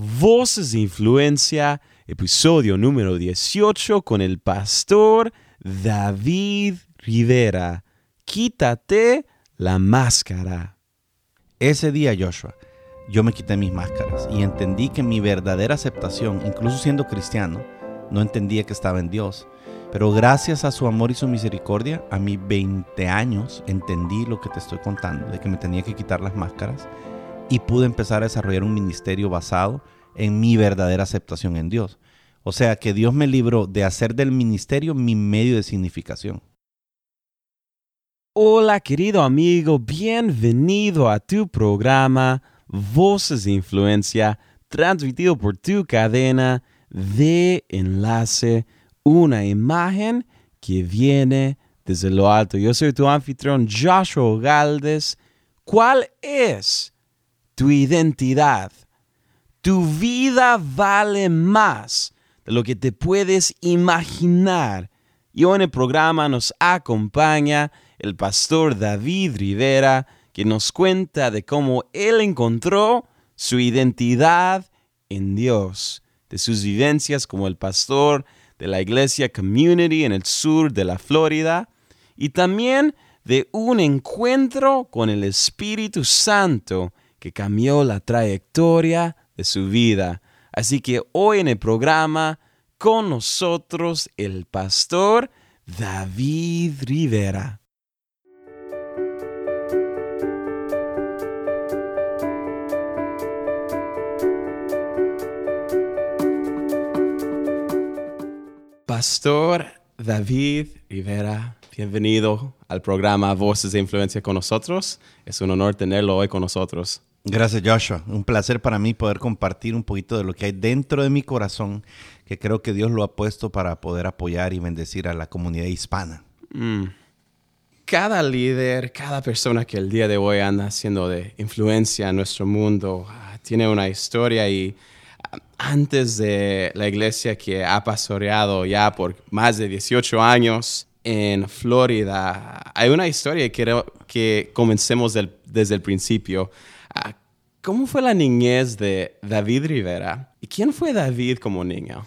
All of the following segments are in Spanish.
Voces de Influencia, episodio número 18 con el pastor David Rivera. Quítate la máscara. Ese día, Joshua, yo me quité mis máscaras y entendí que mi verdadera aceptación, incluso siendo cristiano, no entendía que estaba en Dios. Pero gracias a su amor y su misericordia, a mis 20 años entendí lo que te estoy contando, de que me tenía que quitar las máscaras y pude empezar a desarrollar un ministerio basado en mi verdadera aceptación en Dios. O sea que Dios me libró de hacer del ministerio mi medio de significación. Hola querido amigo, bienvenido a tu programa Voces de Influencia, transmitido por tu cadena de enlace, una imagen que viene desde lo alto. Yo soy tu anfitrión Joshua Galdes. ¿Cuál es tu identidad? Tu vida vale más de lo que te puedes imaginar. Y hoy en el programa nos acompaña el pastor David Rivera, que nos cuenta de cómo él encontró su identidad en Dios, de sus vivencias como el pastor de la iglesia Community en el sur de la Florida, y también de un encuentro con el Espíritu Santo que cambió la trayectoria de su vida. Así que hoy en el programa, con nosotros el pastor David Rivera. Pastor David Rivera, bienvenido al programa Voces de Influencia con nosotros. Es un honor tenerlo hoy con nosotros. Gracias Joshua, un placer para mí poder compartir un poquito de lo que hay dentro de mi corazón, que creo que Dios lo ha puesto para poder apoyar y bendecir a la comunidad hispana. Mm. Cada líder, cada persona que el día de hoy anda haciendo de influencia en nuestro mundo, ah, tiene una historia y antes de la iglesia que ha pastoreado ya por más de 18 años en Florida, hay una historia que quiero que comencemos desde el principio. Ah, ¿Cómo fue la niñez de David Rivera? ¿Y quién fue David como niño?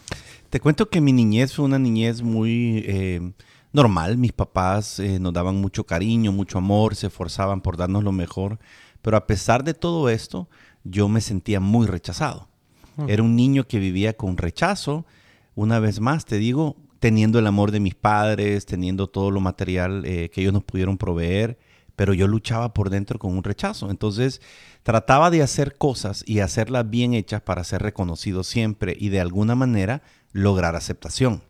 Te cuento que mi niñez fue una niñez muy eh, normal. Mis papás eh, nos daban mucho cariño, mucho amor, se esforzaban por darnos lo mejor. Pero a pesar de todo esto, yo me sentía muy rechazado. Era un niño que vivía con rechazo. Una vez más, te digo, teniendo el amor de mis padres, teniendo todo lo material eh, que ellos nos pudieron proveer, pero yo luchaba por dentro con un rechazo. Entonces, trataba de hacer cosas y hacerlas bien hechas para ser reconocido siempre y de alguna manera lograr aceptación.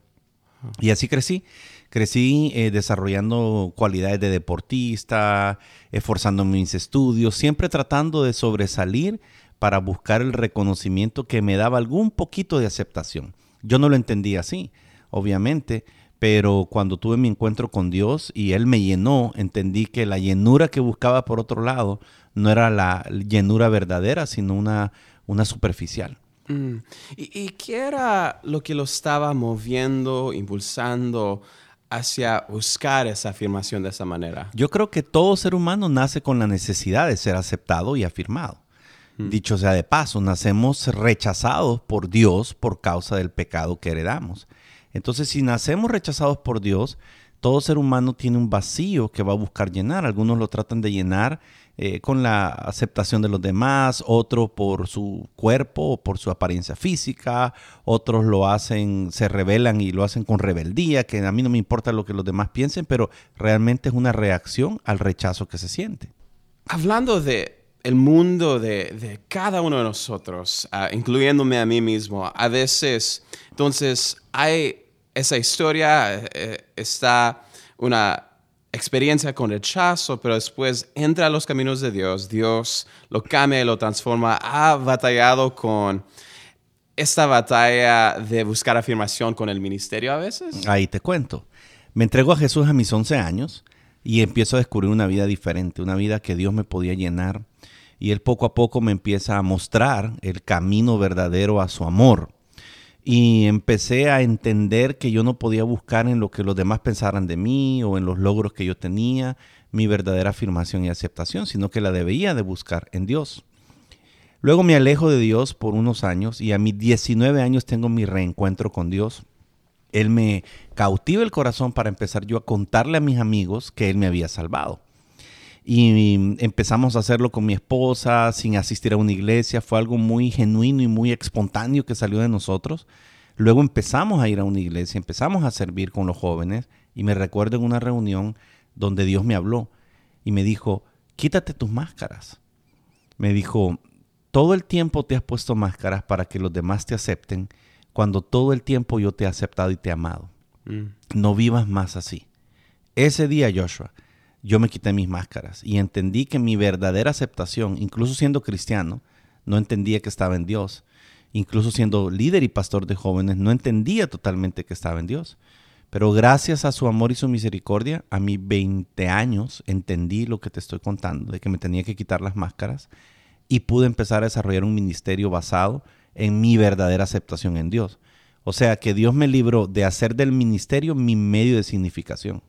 Y así crecí. Crecí eh, desarrollando cualidades de deportista, esforzando mis estudios, siempre tratando de sobresalir para buscar el reconocimiento que me daba algún poquito de aceptación. Yo no lo entendía así, obviamente, pero cuando tuve mi encuentro con Dios y Él me llenó, entendí que la llenura que buscaba por otro lado no era la llenura verdadera, sino una, una superficial. Mm. ¿Y, ¿Y qué era lo que lo estaba moviendo, impulsando hacia buscar esa afirmación de esa manera? Yo creo que todo ser humano nace con la necesidad de ser aceptado y afirmado. Dicho sea de paso, nacemos rechazados por Dios por causa del pecado que heredamos. Entonces, si nacemos rechazados por Dios, todo ser humano tiene un vacío que va a buscar llenar. Algunos lo tratan de llenar eh, con la aceptación de los demás, otros por su cuerpo o por su apariencia física, otros lo hacen, se rebelan y lo hacen con rebeldía, que a mí no me importa lo que los demás piensen, pero realmente es una reacción al rechazo que se siente. Hablando de el mundo de, cada uno de nosotros, ah, incluyéndome a mí mismo, a veces, entonces hay esa historia, eh, está una experiencia con rechazo, pero después entra a los caminos de Dios, Dios lo cambia y lo transforma, ha batallado con esta batalla de buscar afirmación con el ministerio a veces. Ahí te cuento. Me entrego a Jesús a mis 11 años y empiezo a descubrir una vida diferente, una vida que Dios me podía llenar y Él poco a poco me empieza a mostrar el camino verdadero a su amor. Y empecé a entender que yo no podía buscar en lo que los demás pensaran de mí o en los logros que yo tenía mi verdadera afirmación y aceptación, sino que la debía de buscar en Dios. Luego me alejo de Dios por unos años y a mis 19 años tengo mi reencuentro con Dios. Él me cautiva el corazón para empezar yo a contarle a mis amigos que Él me había salvado. Y empezamos a hacerlo con mi esposa, sin asistir a una iglesia. Fue algo muy genuino y muy espontáneo que salió de nosotros. Luego empezamos a ir a una iglesia, empezamos a servir con los jóvenes. Y me recuerdo en una reunión donde Dios me habló y me dijo, quítate tus máscaras. Me dijo, todo el tiempo te has puesto máscaras para que los demás te acepten, cuando todo el tiempo yo te he aceptado y te he amado. Mm. No vivas más así. Ese día, Joshua, yo me quité mis máscaras y entendí que mi verdadera aceptación, incluso siendo cristiano, no entendía que estaba en Dios. Incluso siendo líder y pastor de jóvenes, no entendía totalmente que estaba en Dios. Pero gracias a su amor y su misericordia, a mis 20 años entendí lo que te estoy contando, de que me tenía que quitar las máscaras y pude empezar a desarrollar un ministerio basado en mi verdadera aceptación en Dios. O sea que Dios me libró de hacer del ministerio mi medio de significación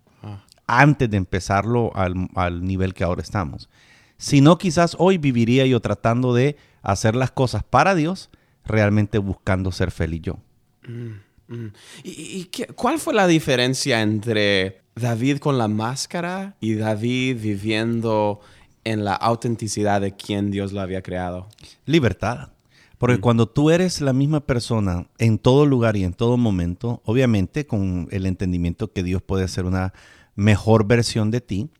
antes de empezarlo al, nivel que ahora estamos. Si no, quizás hoy viviría yo tratando de hacer las cosas para Dios, realmente buscando ser feliz yo. Mm, mm. ¿Y, cuál fue la diferencia entre David con la máscara y David viviendo en la autenticidad de quien Dios lo había creado? Libertad. Porque mm. cuando tú eres la misma persona en todo lugar y en todo momento, obviamente con el entendimiento que Dios puede ser una mejor versión de ti,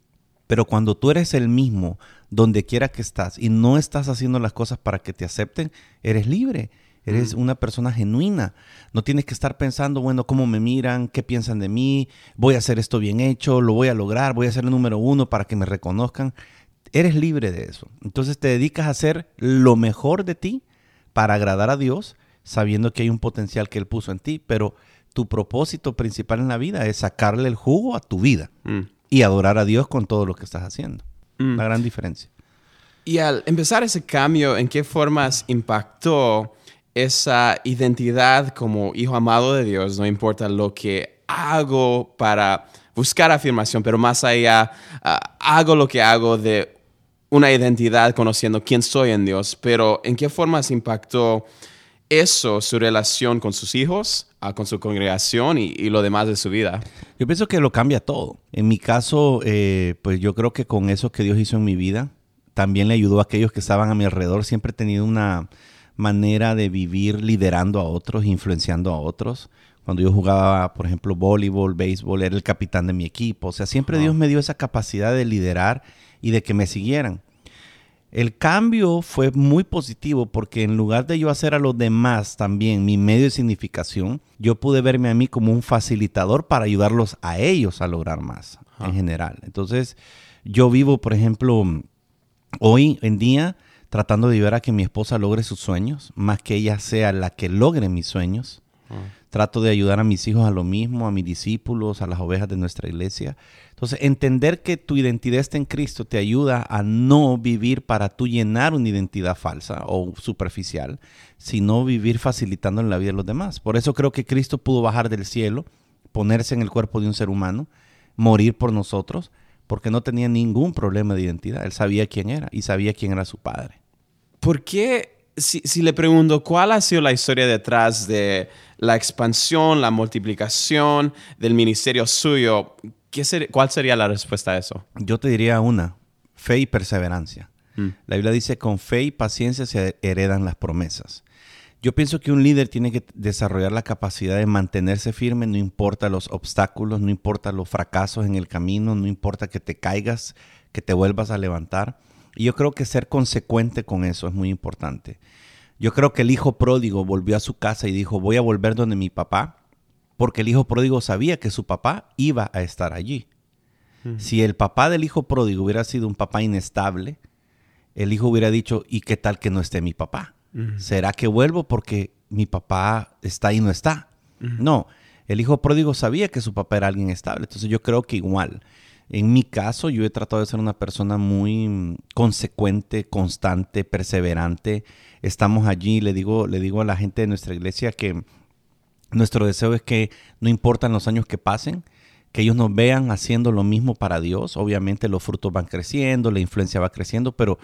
pero cuando tú eres el mismo donde quiera que estás y no estás haciendo las cosas para que te acepten, eres libre. Eres mm. una persona genuina. No tienes que estar pensando, bueno, cómo me miran, qué piensan de mí, voy a hacer esto bien hecho, lo voy a lograr, voy a ser el número uno para que me reconozcan. Eres libre de eso. Entonces te dedicas a hacer lo mejor de ti para agradar a Dios, sabiendo que hay un potencial que Él puso en ti, pero tu propósito principal en la vida es sacarle el jugo a tu vida mm. y adorar a Dios con todo lo que estás haciendo. Mm. La gran diferencia. Y al empezar ese cambio, ¿en qué formas impactó esa identidad como hijo amado de Dios? No importa lo que hago para buscar afirmación, pero más allá, ah, hago lo que hago de una identidad conociendo quién soy en Dios, pero ¿en qué formas impactó eso su relación con sus hijos, con su congregación y, lo demás de su vida? Yo pienso que lo cambia todo. En mi caso, eh, pues yo creo que con eso que Dios hizo en mi vida, también le ayudó a aquellos que estaban a mi alrededor. Siempre he tenido una manera de vivir liderando a otros, influenciando a otros. Cuando yo jugaba, por ejemplo, voleibol, béisbol, era el capitán de mi equipo. O sea, siempre Dios me dio esa capacidad de liderar y de que me siguieran. El cambio fue muy positivo porque en lugar de yo hacer a los demás también mi medio de significación, yo pude verme a mí como un facilitador para ayudarlos a ellos a lograr más en general. Entonces, yo vivo, por ejemplo, hoy en día tratando de ayudar a que mi esposa logre sus sueños, más que ella sea la que logre mis sueños. Trato de ayudar a mis hijos a lo mismo, a mis discípulos, a las ovejas de nuestra iglesia. Entonces, entender que tu identidad está en Cristo te ayuda a no vivir para tú llenar una identidad falsa o superficial, sino vivir facilitando en la vida de los demás. Por eso creo que Cristo pudo bajar del cielo, ponerse en el cuerpo de un ser humano, morir por nosotros, porque no tenía ningún problema de identidad. Él sabía quién era y sabía quién era su padre. ¿Por qué si, le pregunto cuál ha sido la historia detrás de la expansión, la multiplicación del ministerio suyo, ¿cuál sería la respuesta a eso? Yo te diría una, fe y perseverancia. Mm. La Biblia dice, con fe y paciencia se heredan las promesas. Yo pienso que un líder tiene que desarrollar la capacidad de mantenerse firme, no importa los obstáculos, no importa los fracasos en el camino, no importa que te caigas, que te vuelvas a levantar y yo creo que ser consecuente con eso es muy importante. Yo creo que el hijo pródigo volvió a su casa y dijo, voy a volver donde mi papá, porque el hijo pródigo sabía que su papá iba a estar allí. Si el papá del hijo pródigo hubiera sido un papá inestable, el hijo hubiera dicho, ¿y qué tal que no esté mi papá? ¿Será que vuelvo porque mi papá está y no está? No, el hijo pródigo sabía que su papá era alguien estable. Entonces yo creo que igual, en mi caso, yo he tratado de ser una persona muy consecuente, constante, perseverante. Estamos allí, le digo, le digo a la gente de nuestra iglesia que nuestro deseo es que no importan los años que pasen, que ellos nos vean haciendo lo mismo para Dios. Obviamente los frutos van creciendo, la influencia va creciendo, pero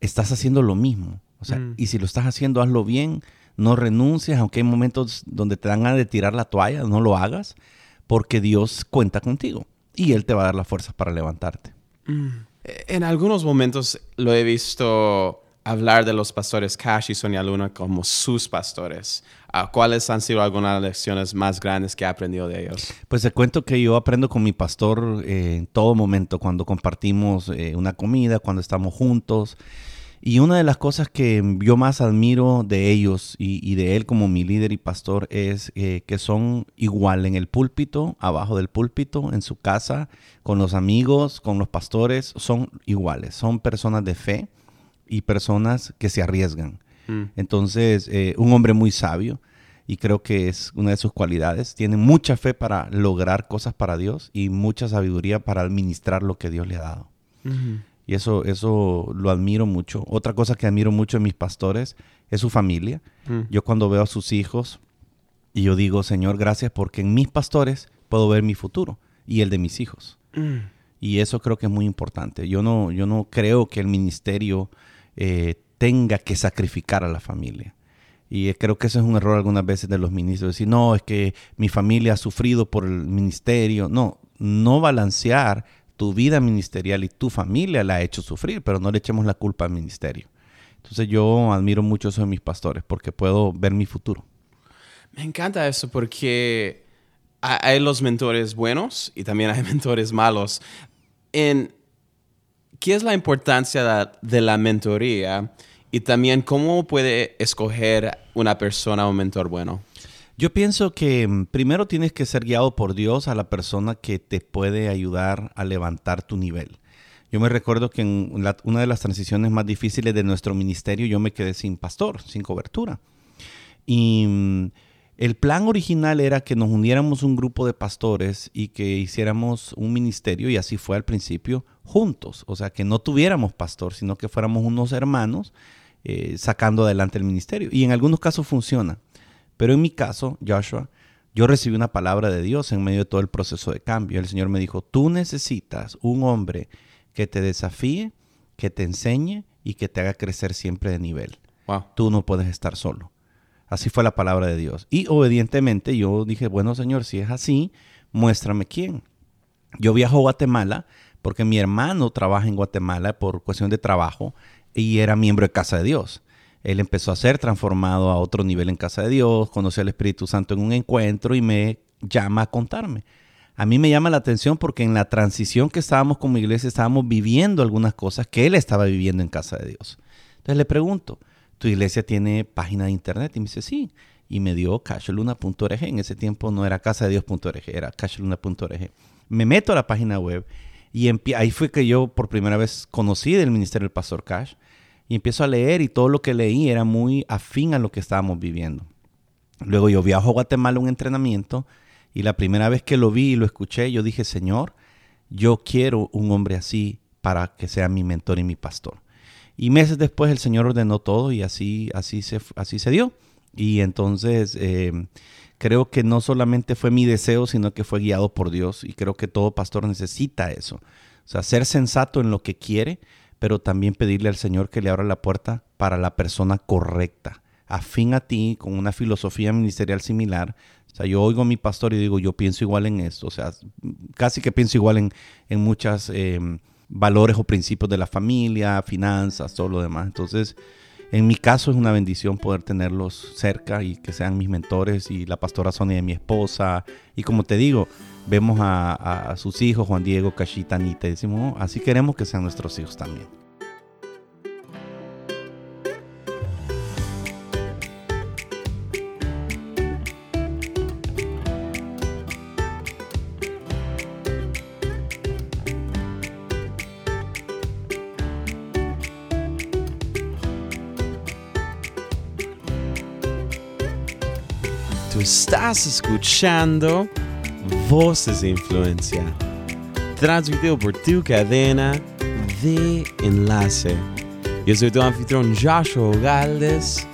estás haciendo lo mismo. O O sea, Mm. y si lo estás haciendo, hazlo bien, no renuncies, aunque hay momentos donde te dan ganas de tirar la toalla, no lo hagas, porque Dios cuenta contigo y Él te va a dar las fuerzas para levantarte. En algunos momentos lo he visto hablar de los pastores Cash y Sonia Luna como sus pastores. Ah, ¿Cuáles han sido algunas lecciones más grandes que ha aprendido de ellos? Pues te cuento que yo aprendo con mi pastor eh, en todo momento, cuando compartimos eh, una comida, cuando estamos juntos. Y una de las cosas que yo más admiro de ellos y, de él como mi líder y pastor es eh, que son igual en el púlpito, abajo del púlpito, en su casa, con los amigos, con los pastores, son iguales. Son personas de fe y personas que se arriesgan. Mm. Entonces, eh, un hombre muy sabio y creo que es una de sus cualidades. Tiene mucha fe para lograr cosas para Dios y mucha sabiduría para administrar lo que Dios le ha dado. Y eso, eso lo admiro mucho. Otra cosa que admiro mucho en mis pastores es su familia. Mm. Yo cuando veo a sus hijos y yo digo, Señor, gracias porque en mis pastores puedo ver mi futuro y el de mis hijos. Mm. Y eso creo que es muy importante. Yo no, yo no creo que el ministerio eh, tenga que sacrificar a la familia. Y eh, creo que ese es un error algunas veces de los ministros. Decir, no, es que mi familia ha sufrido por el ministerio. No, no balancear tu vida ministerial y tu familia la ha hecho sufrir, pero no le echemos la culpa al ministerio. Entonces yo admiro mucho eso de mis pastores porque puedo ver mi futuro. Me encanta eso porque ha- hay los mentores buenos y también hay mentores malos. En, ¿Qué es la importancia de- la mentoría y también cómo puede escoger una persona un mentor bueno? Yo pienso que mm, primero tienes que ser guiado por Dios a la persona que te puede ayudar a levantar tu nivel. Yo me recuerdo que en una de las transiciones más difíciles de nuestro ministerio yo me quedé sin pastor, sin cobertura. Y mm, el plan original era que nos uniéramos un grupo de pastores y que hiciéramos un ministerio, y así fue al principio, juntos. O sea, que no tuviéramos pastor, sino que fuéramos unos hermanos eh, sacando adelante el ministerio. Y en algunos casos funciona. Pero en mi caso, Joshua, yo recibí una palabra de Dios en medio de todo el proceso de cambio. El Señor me dijo, tú necesitas un hombre que te desafíe, que te enseñe y que te haga crecer siempre de nivel. Wow. Tú no puedes estar solo. Así fue la palabra de Dios. Y obedientemente yo dije, bueno Señor, si es así, muéstrame quién. Yo viajo a Guatemala porque mi hermano trabaja en Guatemala por cuestión de trabajo y era miembro de Casa de Dios. Él empezó a ser transformado a otro nivel en Casa de Dios, conoció al Espíritu Santo en un encuentro y me llama a contarme. A mí me llama la atención porque en la transición que estábamos como iglesia estábamos viviendo algunas cosas que él estaba viviendo en Casa de Dios. Entonces le pregunto, ¿tu iglesia tiene página de internet? Y me dice, sí. Y me dio casholuna.org. En ese tiempo no era casadedios.org, era casholuna.org. Me meto a la página web y ahí fue que yo por primera vez conocí del ministerio del pastor Cash. Y empiezo a leer y todo lo que leí era muy afín a lo que estábamos viviendo. Luego yo viajo a Guatemala a un entrenamiento y la primera vez que lo vi y lo escuché, yo dije, Señor, yo quiero un hombre así para que sea mi mentor y mi pastor. Y meses después el Señor ordenó todo y así, así, se, así se dio. Y entonces eh, creo que no solamente fue mi deseo, sino que fue guiado por Dios. Y creo que todo pastor necesita eso. O sea, ser sensato en lo que quiere, pero también pedirle al Señor que le abra la puerta para la persona correcta, afín a ti, con una filosofía ministerial similar. O sea, yo oigo a mi pastor y digo, yo pienso igual en esto. O sea, casi que pienso igual en, en muchas eh, valores o principios de la familia, finanzas, todo lo demás. Entonces, en mi caso es una bendición poder tenerlos cerca y que sean mis mentores y la pastora Sonia de mi esposa. Y como te digo, vemos a, a- sus hijos, Juan Diego, Cachita, Anita, y decimos, "Oh, así queremos que sean nuestros hijos también. Tú estás escuchando Voces de Influencia, transmitido por tu cadena de enlace. Yo soy tu anfitrión Joshua Galdes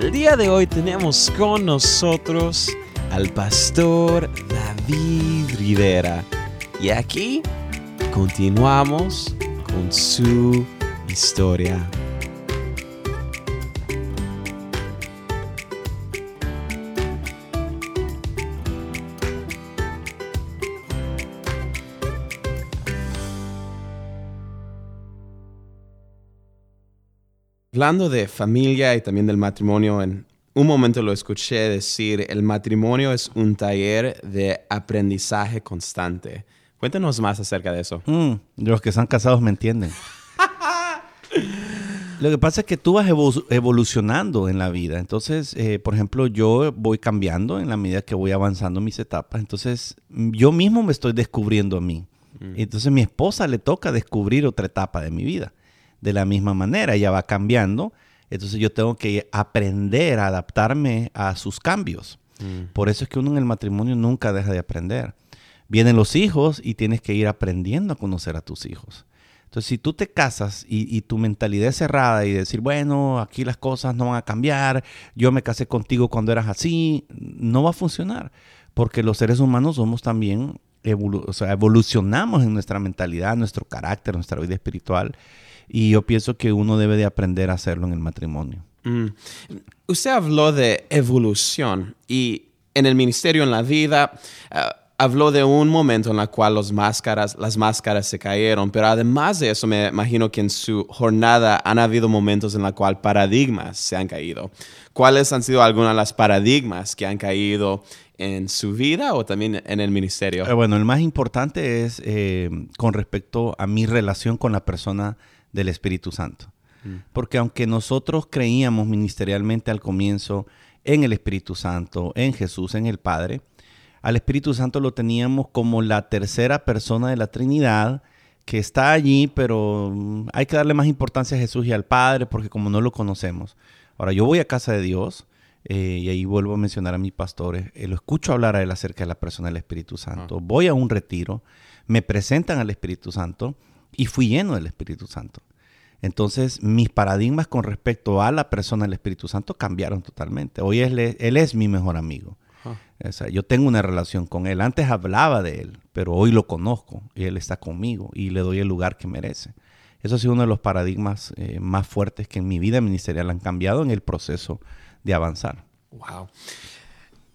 el día de hoy tenemos con nosotros al pastor David Rivera. Y aquí continuamos con su historia. Hablando de familia y también del matrimonio, en un momento lo escuché decir, el matrimonio es un taller de aprendizaje constante. Cuéntanos más acerca de eso. Mm, los que están casados me entienden. Lo que pasa es que tú vas evolucionando en la vida. Entonces, eh, por ejemplo, yo voy cambiando en la medida que voy avanzando mis etapas. Entonces, yo mismo me estoy descubriendo a mí. Mm. Entonces, a mi esposa le toca descubrir otra etapa de mi vida. De la misma manera, ella va cambiando. Entonces, yo tengo que aprender a adaptarme a sus cambios. Mm. Por eso es que uno en el matrimonio nunca deja de aprender. Vienen los hijos y tienes que ir aprendiendo a conocer a tus hijos. Entonces, si tú te casas y, tu mentalidad es cerrada y decir, bueno, aquí las cosas no van a cambiar, yo me casé contigo cuando eras así, no va a funcionar, porque los seres humanos somos también, o sea, evolucionamos en nuestra mentalidad, nuestro carácter, nuestra vida espiritual, y yo pienso que uno debe de aprender a hacerlo en el matrimonio. Mm. Usted habló de evolución y en el ministerio, en la vida, ah, habló de un momento en el cual los máscaras, las máscaras se cayeron, pero además de eso me imagino que en su jornada han habido momentos en los cuales paradigmas se han caído. ¿Cuáles han sido algunas de las paradigmas que han caído en su vida o también en el ministerio? Eh, bueno, el más importante es eh, con respecto a mi relación con la persona del Espíritu Santo. Mm. Porque aunque nosotros creíamos ministerialmente al comienzo en el Espíritu Santo, en Jesús, en el Padre, al Espíritu Santo lo teníamos como la tercera persona de la Trinidad que está allí, pero mm, hay que darle más importancia a Jesús y al Padre porque como no lo conocemos. Ahora, yo voy a casa de Dios eh, y ahí vuelvo a mencionar a mis pastores, eh, lo escucho hablar a él acerca de la persona del Espíritu Santo, voy a un retiro, me presentan al Espíritu Santo y fui lleno del Espíritu Santo. Entonces, mis paradigmas con respecto a la persona del Espíritu Santo cambiaron totalmente. Hoy él es mi mejor amigo yo tengo una relación con él. Antes hablaba de él, pero hoy lo conozco y él está conmigo y le doy el lugar que merece. Eso ha sido uno de los paradigmas eh, más fuertes que en mi vida ministerial han cambiado en el proceso de avanzar. Wow.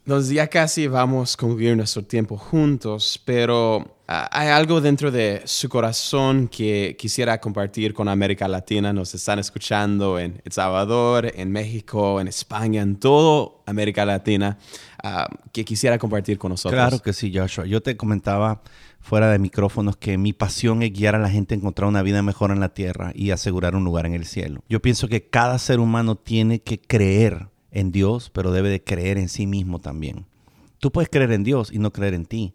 Nos ya casi vamos a concluir nuestro tiempo juntos, pero ah, hay algo dentro de su corazón que quisiera compartir con América Latina. Nos están escuchando en El Salvador, en México, en España, en toda América Latina, ah, que quisiera compartir con nosotros. Claro que sí, Joshua. Yo te comentaba fuera de micrófonos que mi pasión es guiar a la gente a encontrar una vida mejor en la tierra y asegurar un lugar en el cielo. Yo pienso que cada ser humano tiene que creer en Dios, pero debe de creer en sí mismo también. Tú puedes creer en Dios y no creer en ti.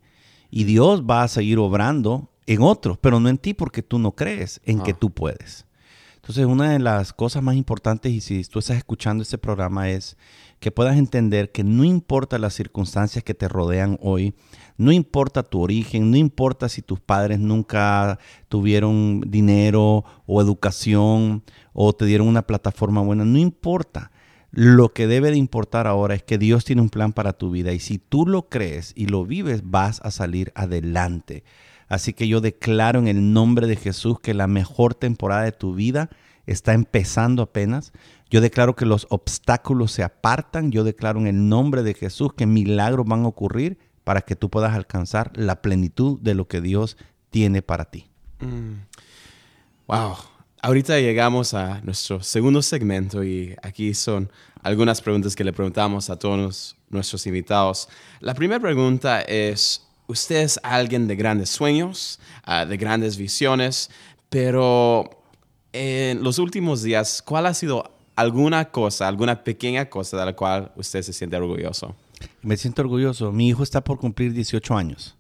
Y Dios va a seguir obrando en otros, pero no en ti porque tú no crees en que ah. tú puedes. Entonces, una de las cosas más importantes, y si tú estás escuchando este programa, es que puedas entender que no importa las circunstancias que te rodean hoy, no importa tu origen, no importa si tus padres nunca tuvieron dinero o educación o te dieron una plataforma buena, no importa. Lo que debe de importar ahora es que Dios tiene un plan para tu vida y si tú lo crees y lo vives, vas a salir adelante. Así que yo declaro en el nombre de Jesús que la mejor temporada de tu vida está empezando apenas. Yo declaro que los obstáculos se apartan. Yo declaro en el nombre de Jesús que milagros van a ocurrir para que tú puedas alcanzar la plenitud de lo que Dios tiene para ti. Mm. Wow. Ahorita llegamos a nuestro segundo segmento y aquí son algunas preguntas que le preguntamos a todos nuestros invitados. La primera pregunta es, ¿usted es alguien de grandes sueños, ah, de grandes visiones? Pero en los últimos días, ¿cuál ha sido alguna cosa, alguna pequeña cosa de la cual usted se siente orgulloso? Me siento orgulloso. Mi hijo está por cumplir 18 años.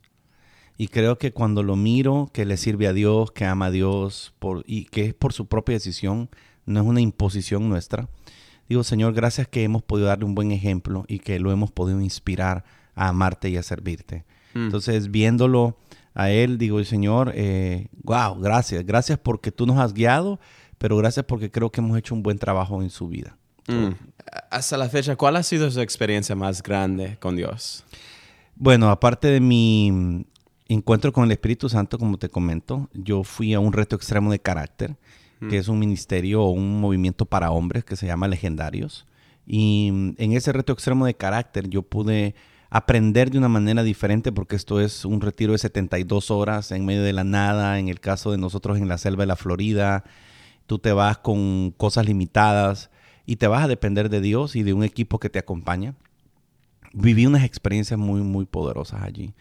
Y creo que cuando lo miro, que le sirve a Dios, que ama a Dios por, y que es por su propia decisión, no es una imposición nuestra. Digo, Señor, gracias que hemos podido darle un buen ejemplo y que lo hemos podido inspirar a amarte y a servirte. Mm. Entonces, viéndolo a Él, digo, Señor, eh, wow, gracias. Gracias porque tú nos has guiado, pero gracias porque creo que hemos hecho un buen trabajo en su vida. Mm. Hasta la fecha, ¿cuál ha sido su experiencia más grande con Dios? Bueno, aparte de mi encuentro con el Espíritu Santo, como te comento, yo fui a un reto extremo de carácter, que mm. es un ministerio o un movimiento para hombres que se llama Legendarios. Y mm, en ese reto extremo de carácter yo pude aprender de una manera diferente porque esto es un retiro de 72 horas en medio de la nada, en el caso de nosotros en la selva de la Florida. tú te vas con cosas limitadas y te vas a depender de Dios y de un equipo que te acompaña. Viví unas experiencias muy, muy poderosas allí.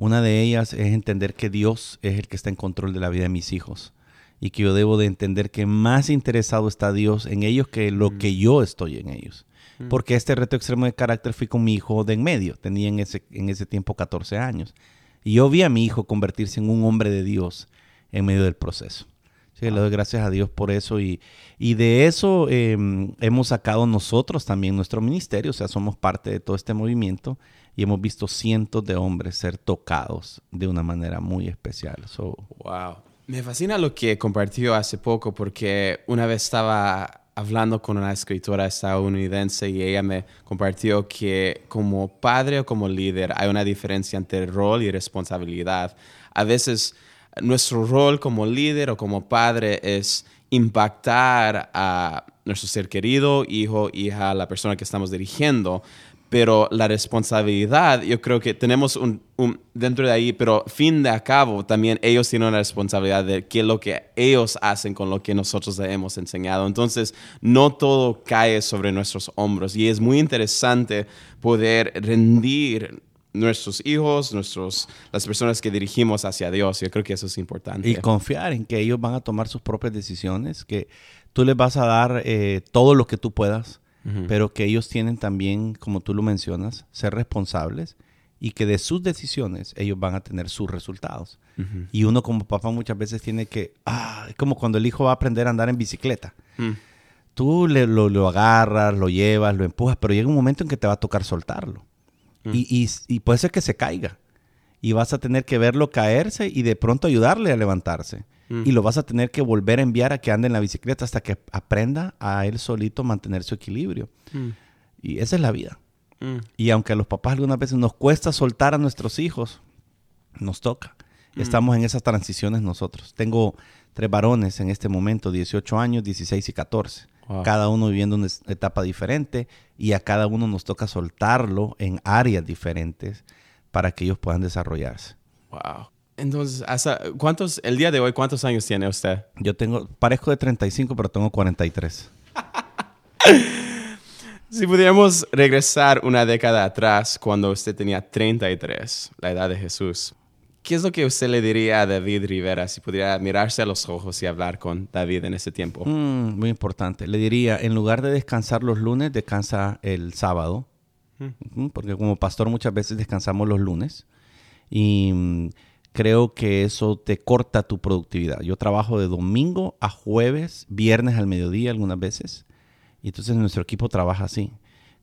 Una de ellas es entender que Dios es el que está en control de la vida de mis hijos y que yo debo de entender que más interesado está Dios en ellos que lo que yo estoy en ellos. Porque este reto extremo de carácter fui con mi hijo de en medio, tenía en ese, en ese tiempo 14 años. Y yo vi a mi hijo convertirse en un hombre de Dios en medio del proceso. Sí, le doy gracias a Dios por eso y, y de eso em, hemos sacado nosotros también nuestro ministerio, o sea, somos parte de todo este movimiento y hemos visto cientos de hombres ser tocados de una manera muy especial. wow. Me fascina lo que compartió hace poco porque una vez estaba hablando con una escritora estadounidense y ella me compartió que como padre o como líder hay una diferencia entre rol y responsabilidad. A veces nuestro rol como líder o como padre es impactar a nuestro ser querido, hijo, hija, la persona que estamos dirigiendo, pero la responsabilidad, yo creo que tenemos un, dentro de ahí, pero fin de a cabo, también ellos tienen una responsabilidad de qué es lo que ellos hacen con lo que nosotros les hemos enseñado. Entonces, no todo cae sobre nuestros hombros y es muy interesante poder rendir nuestros hijos, nuestros, las personas que dirigimos hacia Dios. Yo creo que eso es importante. Y confiar en que ellos van a tomar sus propias decisiones, que tú les vas a dar eh, todo lo que tú puedas pero que ellos tienen también, como tú lo mencionas, ser responsables y que de sus decisiones ellos van a tener sus resultados. Y uno como papá muchas veces tiene que, ah, es como cuando el hijo va a aprender a andar en bicicleta. Mm. Tú le, lo, agarras, lo llevas, lo empujas, pero llega un momento en que te va a tocar soltarlo. Mm. Y, y puede ser que se caiga. Y vas a tener que verlo caerse y de pronto ayudarle a levantarse. Mm. y lo vas a tener que volver a enviar a que ande en la bicicleta hasta que aprenda a él solito mantener su equilibrio. Mm. Y esa es la vida. Y aunque a los papás algunas veces nos cuesta soltar a nuestros hijos, nos toca. Estamos en esas transiciones nosotros. Tengo tres varones en este momento, 18 años, 16 y 14. Cada uno viviendo una etapa diferente y a cada uno nos toca soltarlo en áreas diferentes para que ellos puedan desarrollarse. Wow. Entonces, hasta, ¿cuántos, el día de hoy, cuántos años tiene usted? Yo tengo, parezco de 35, pero tengo 43. si pudiéramos regresar una década atrás, cuando usted tenía 33, la edad de Jesús, ¿qué es lo que usted le diría a David Rivera si pudiera mirarse a los ojos y hablar con David en ese tiempo? Mm, muy importante. Le diría, en lugar de descansar los lunes, descansa el sábado. Mm. Porque como pastor muchas veces descansamos los lunes. Y mm, creo que eso te corta tu productividad. Yo trabajo de domingo a jueves, viernes al mediodía algunas veces, y entonces nuestro equipo trabaja así.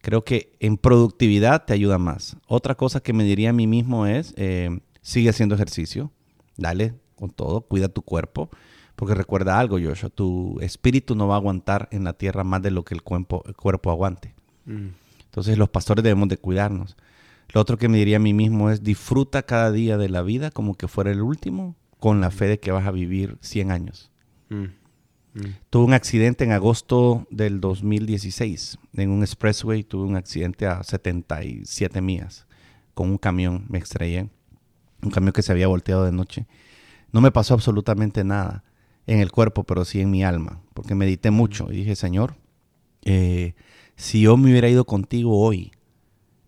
Creo que en productividad te ayuda más. Otra cosa que me diría a mí mismo es, eh, sigue haciendo ejercicio, dale con todo, cuida tu cuerpo, porque recuerda algo, Joshua, tu espíritu no va a aguantar en la tierra más de lo que el cuerpo, el cuerpo aguante. Mm. Entonces los pastores debemos de cuidarnos. Lo otro que me diría a mí mismo es disfruta cada día de la vida como que fuera el último, con la fe de que vas a vivir 100 años. Mm, mm. Tuve un accidente en agosto del 2016. En un expressway tuve un accidente a 77 millas con un camión. Me estrellé. Un camión que se había volteado de noche. No me pasó absolutamente nada en el cuerpo, pero sí en mi alma, porque medité mucho y dije, Señor, eh, si yo me hubiera ido contigo hoy,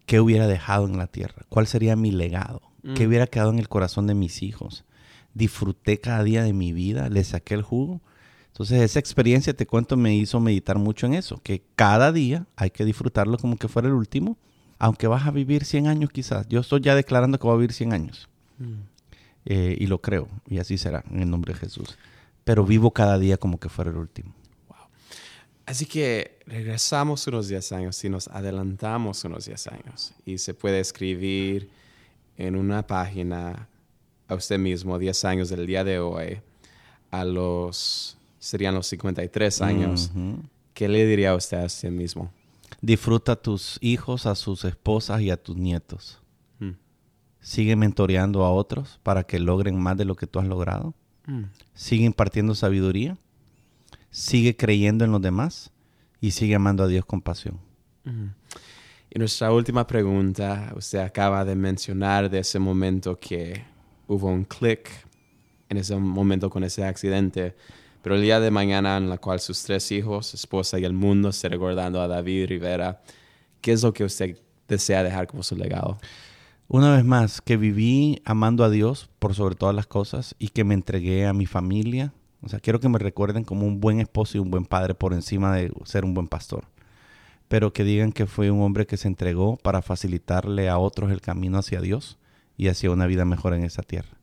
¿qué hubiera dejado en la tierra? ¿Cuál sería mi legado? ¿Qué mm. hubiera quedado en el corazón de mis hijos? Disfruté cada día de mi vida, le saqué el jugo. Entonces esa experiencia, te cuento, me hizo meditar mucho en eso, que cada día hay que disfrutarlo como que fuera el último, aunque vas a vivir 100 años quizás. Yo estoy ya declarando que voy a vivir 100 años. Mm. Eh, y lo creo, y así será, en el nombre de Jesús. Pero vivo cada día como que fuera el último. Así que regresamos unos 10 años y nos adelantamos unos 10 años y se puede escribir en una página a usted mismo 10 años del día de hoy, a los, serían los 53 años. ¿Qué le diría a usted a usted mismo? Disfruta a tus hijos, a sus esposas y a tus nietos. Mm. Sigue mentoreando a otros para que logren más de lo que tú has logrado. Mm. Sigue impartiendo sabiduría sigue creyendo en los demás y sigue amando a Dios con pasión. Y nuestra última pregunta, usted acaba de mencionar de ese momento que hubo un clic en ese momento con ese accidente, pero el día de mañana en la cual sus tres hijos, esposa y el mundo esté recordando a David Rivera, ¿qué es lo que usted desea dejar como su legado? Una vez más, que viví amando a Dios por sobre todas las cosas y que me entregué a mi familia. O sea, quiero que me recuerden como un buen esposo y un buen padre por encima de ser un buen pastor. Pero que digan que fue un hombre que se entregó para facilitarle a otros el camino hacia Dios y hacia una vida mejor en esa tierra.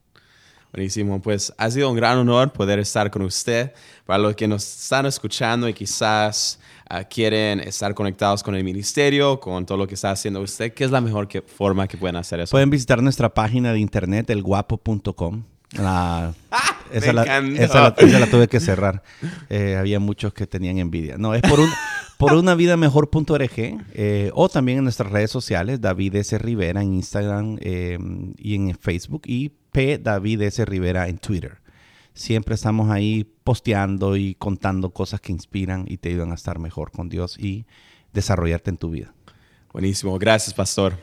Buenísimo, pues ha sido un gran honor poder estar con usted. Para los que nos están escuchando y quizás ah, quieren estar conectados con el ministerio, con todo lo que está haciendo usted, ¿qué es la mejor forma que pueden hacer eso? Pueden visitar nuestra página de internet, elguapo.com. La, esa, la, esa, la, tuve que cerrar. Eh, había muchos que tenían envidia. No, es por un por una vida mejor.org eh, o también en nuestras redes sociales, David S. Rivera en Instagram eh, y en Facebook y P. David S. Rivera en Twitter. Siempre estamos ahí posteando y contando cosas que inspiran y te ayudan a estar mejor con Dios y desarrollarte en tu vida. Buenísimo, gracias pastor.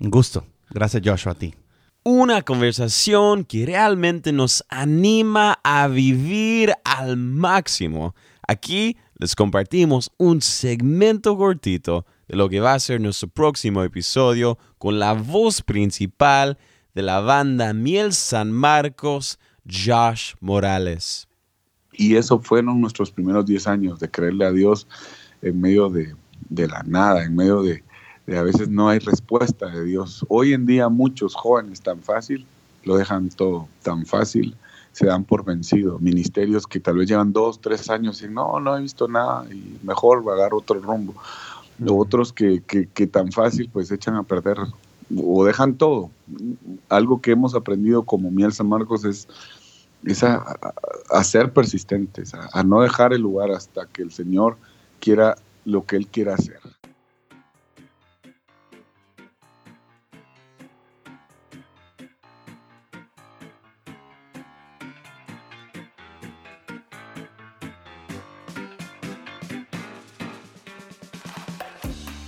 Un gusto. Gracias Joshua a ti una conversación que realmente nos anima a vivir al máximo. Aquí les compartimos un segmento cortito de lo que va a ser nuestro próximo episodio con la voz principal de la banda Miel San Marcos, Josh Morales. Y eso fueron nuestros primeros 10 años de creerle a Dios en medio de, de la nada, en medio de, a veces no hay respuesta de Dios. Hoy en día muchos jóvenes tan fácil lo dejan todo tan fácil, se dan por vencido. Ministerios que tal vez llevan dos, tres años y no, no he visto nada y mejor agarrar otro rumbo. Otros que, que, tan fácil pues echan a perder o dejan todo. Algo que hemos aprendido como Miel San Marcos es, es a, ser persistentes, a no dejar el lugar hasta que el Señor quiera lo que Él quiera hacer.